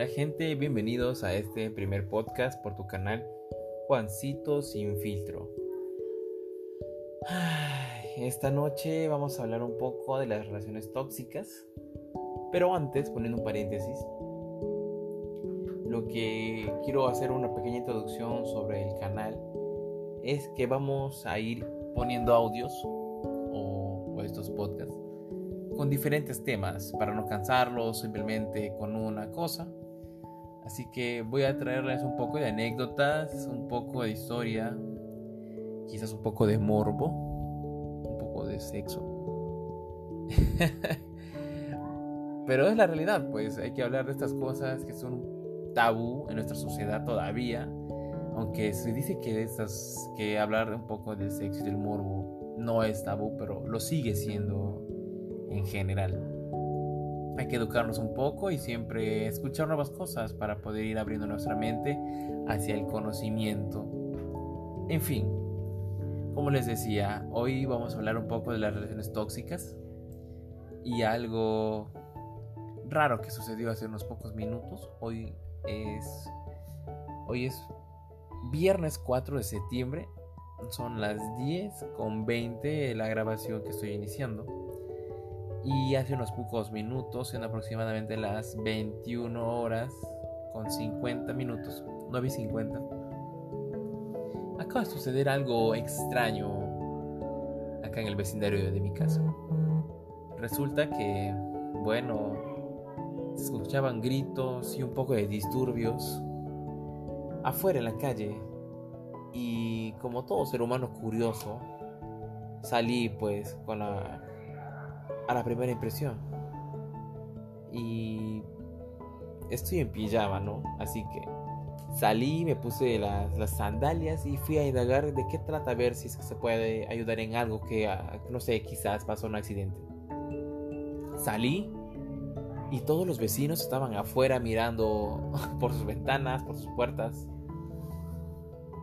Hola gente, bienvenidos a este primer podcast por tu canal Juancito sin filtro. Esta noche vamos a hablar un poco de las relaciones tóxicas, pero antes, poniendo un paréntesis, lo que quiero hacer una pequeña introducción sobre el canal es que vamos a ir poniendo audios o, o estos podcasts con diferentes temas para no cansarlos simplemente con una cosa. Así que voy a traerles un poco de anécdotas, un poco de historia, quizás un poco de morbo, un poco de sexo. Pero es la realidad, pues hay que hablar de estas cosas que son tabú en nuestra sociedad todavía. Aunque se dice que, estas, que hablar un poco del sexo y del morbo no es tabú, pero lo sigue siendo en general. Hay que educarnos un poco y siempre escuchar nuevas cosas para poder ir abriendo nuestra mente hacia el conocimiento. En fin, como les decía, hoy vamos a hablar un poco de las relaciones tóxicas y algo raro que sucedió hace unos pocos minutos. Hoy es hoy es viernes 4 de septiembre. Son las 10 con 20 la grabación que estoy iniciando. Y hace unos pocos minutos, en aproximadamente las 21 horas con 50 minutos, 9 y 50, acaba de suceder algo extraño acá en el vecindario de mi casa. Resulta que, bueno, se escuchaban gritos y un poco de disturbios afuera en la calle. Y como todo ser humano curioso, salí pues con la a la primera impresión. Y estoy en pijama, ¿no? Así que salí, me puse las, sandalias y fui a indagar de qué trata, a ver si se puede ayudar en algo que, ah, no sé, quizás pasó un accidente. Salí y todos los vecinos estaban afuera mirando por sus ventanas, por sus puertas.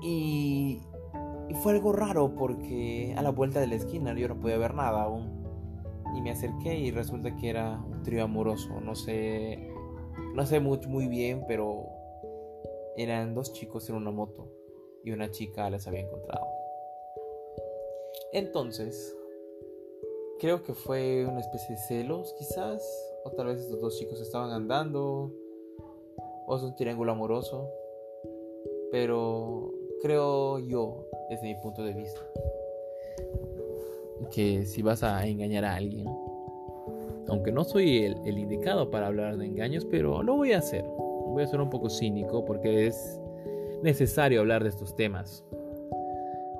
Y, y fue algo raro porque a la vuelta de la esquina yo no podía ver nada aún y me acerqué y resulta que era un trío amoroso. No sé, no sé muy, muy bien, pero eran dos chicos en una moto y una chica les había encontrado. Entonces, creo que fue una especie de celos, quizás, o tal vez estos dos chicos estaban andando, o es un triángulo amoroso, pero creo yo, desde mi punto de vista, que si vas a engañar a alguien, aunque no soy el, indicado para hablar de engaños, pero lo voy a hacer. Voy a ser un poco cínico porque es necesario hablar de estos temas.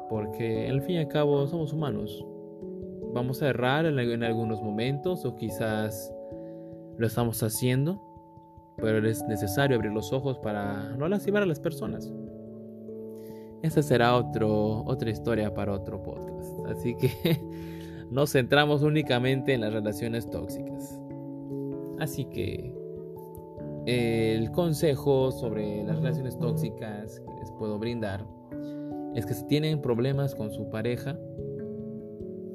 Porque al fin y al cabo somos humanos. Vamos a errar en, en algunos momentos o quizás lo estamos haciendo, pero es necesario abrir los ojos para no lastimar a las personas. Esa será otro, otra historia para otro podcast. Así que nos centramos únicamente en las relaciones tóxicas. Así que el consejo sobre las relaciones tóxicas que les puedo brindar es que si tienen problemas con su pareja,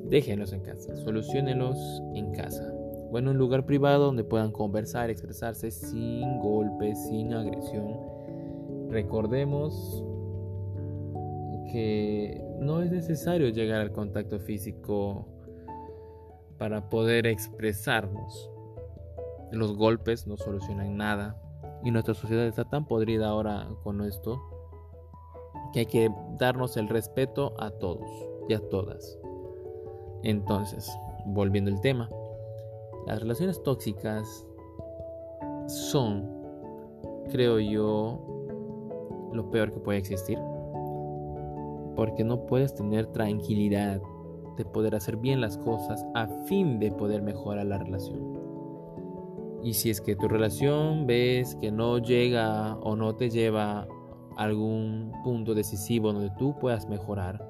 déjenlos en casa, solucionenlos en casa o en un lugar privado donde puedan conversar, expresarse sin golpes, sin agresión. Recordemos que no es necesario llegar al contacto físico para poder expresarnos. Los golpes no solucionan nada y nuestra sociedad está tan podrida ahora con esto que hay que darnos el respeto a todos y a todas. Entonces, volviendo al tema, las relaciones tóxicas son, creo yo, lo peor que puede existir porque no puedes tener tranquilidad de poder hacer bien las cosas a fin de poder mejorar la relación. Y si es que tu relación ves que no llega o no te lleva a algún punto decisivo donde tú puedas mejorar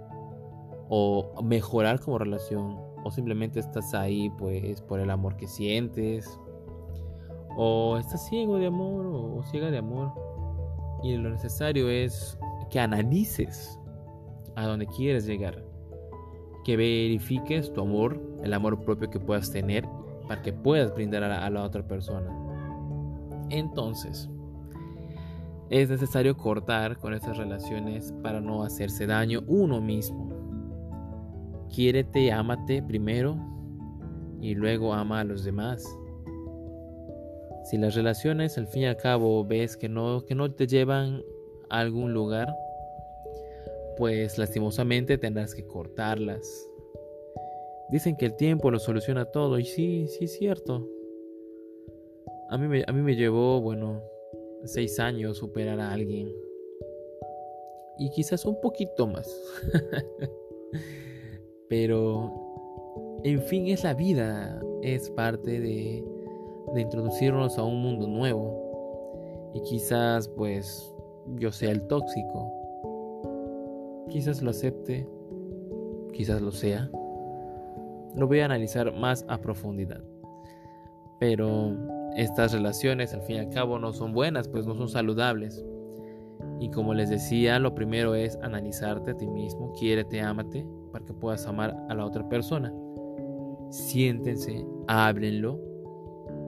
o mejorar como relación o simplemente estás ahí pues por el amor que sientes o estás ciego de amor o ciega de amor y lo necesario es que analices a donde quieres llegar. Que verifiques tu amor, el amor propio que puedas tener para que puedas brindar a la, otra persona. Entonces, es necesario cortar con esas relaciones para no hacerse daño uno mismo. Quiérete, ámate primero y luego ama a los demás. Si las relaciones al fin y al cabo ves que no, que no te llevan a algún lugar, pues lastimosamente tendrás que cortarlas. Dicen que el tiempo lo soluciona todo y sí, sí es cierto. A mí me, a mí me llevó, bueno, seis años superar a alguien. Y quizás un poquito más. Pero, en fin, es la vida. Es parte de, de introducirnos a un mundo nuevo. Y quizás, pues, yo sea el tóxico. Quizás lo acepte. Quizás lo sea. Lo voy a analizar más a profundidad. Pero estas relaciones al fin y al cabo no son buenas, pues no son saludables. Y como les decía, lo primero es analizarte a ti mismo, quiérete, ámate, para que puedas amar a la otra persona. Siéntense, háblenlo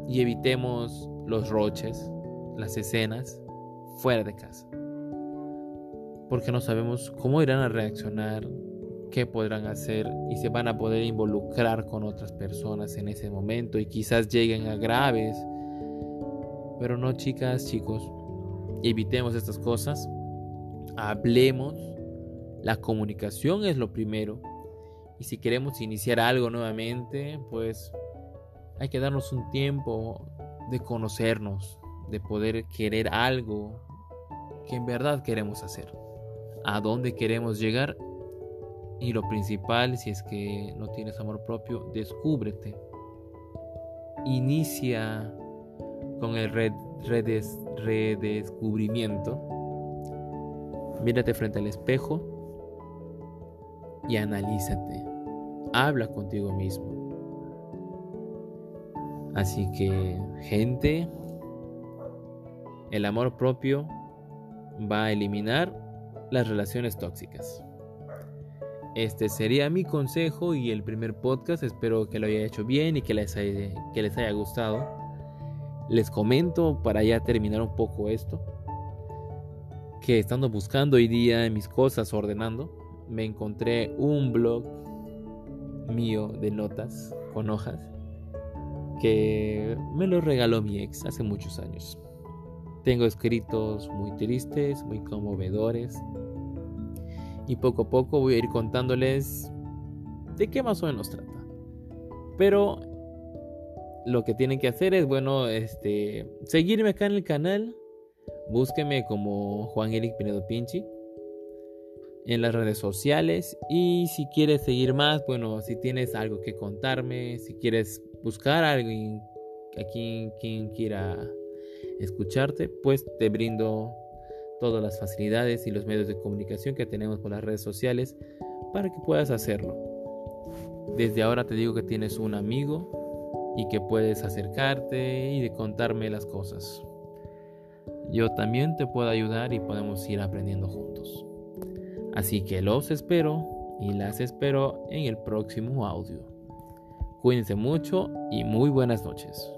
y evitemos los roches, las escenas fuera de casa. Porque no sabemos cómo irán a reaccionar, qué podrán hacer y se van a poder involucrar con otras personas en ese momento y quizás lleguen a graves pero no, chicas, chicos, evitemos estas cosas. Hablemos. La comunicación es lo primero. Y si queremos iniciar algo nuevamente, pues hay que darnos un tiempo de conocernos, de poder querer algo que en verdad queremos hacer. A dónde queremos llegar. Y lo principal, si es que no tienes amor propio, descúbrete. Inicia con el redescubrimiento, mírate frente al espejo y analízate. Habla contigo mismo. Así que, gente, el amor propio va a eliminar las relaciones tóxicas. Este sería mi consejo y el primer podcast. Espero que lo haya hecho bien y que les que les haya gustado. Les comento para ya terminar un poco esto, que estando buscando hoy día mis cosas, ordenando, me encontré un blog mío de notas con hojas que me lo regaló mi ex hace muchos años. Tengo escritos muy tristes, muy conmovedores y poco a poco voy a ir contándoles de qué más o menos trata. Pero lo que tienen que hacer es, bueno, este, seguirme acá en el canal. Búsqueme como Juan Eric Pinedo Pinchi en las redes sociales. Y si quieres seguir más, bueno, si tienes algo que contarme, si quieres buscar a alguien a quien, quien quiera escucharte, pues te brindo todas las facilidades y los medios de comunicación que tenemos por las redes sociales para que puedas hacerlo. Desde ahora te digo que tienes un amigo y que puedes acercarte y de contarme las cosas. Yo también te puedo ayudar y podemos ir aprendiendo juntos. Así que los espero y las espero en el próximo audio. Cuídense mucho y muy buenas noches.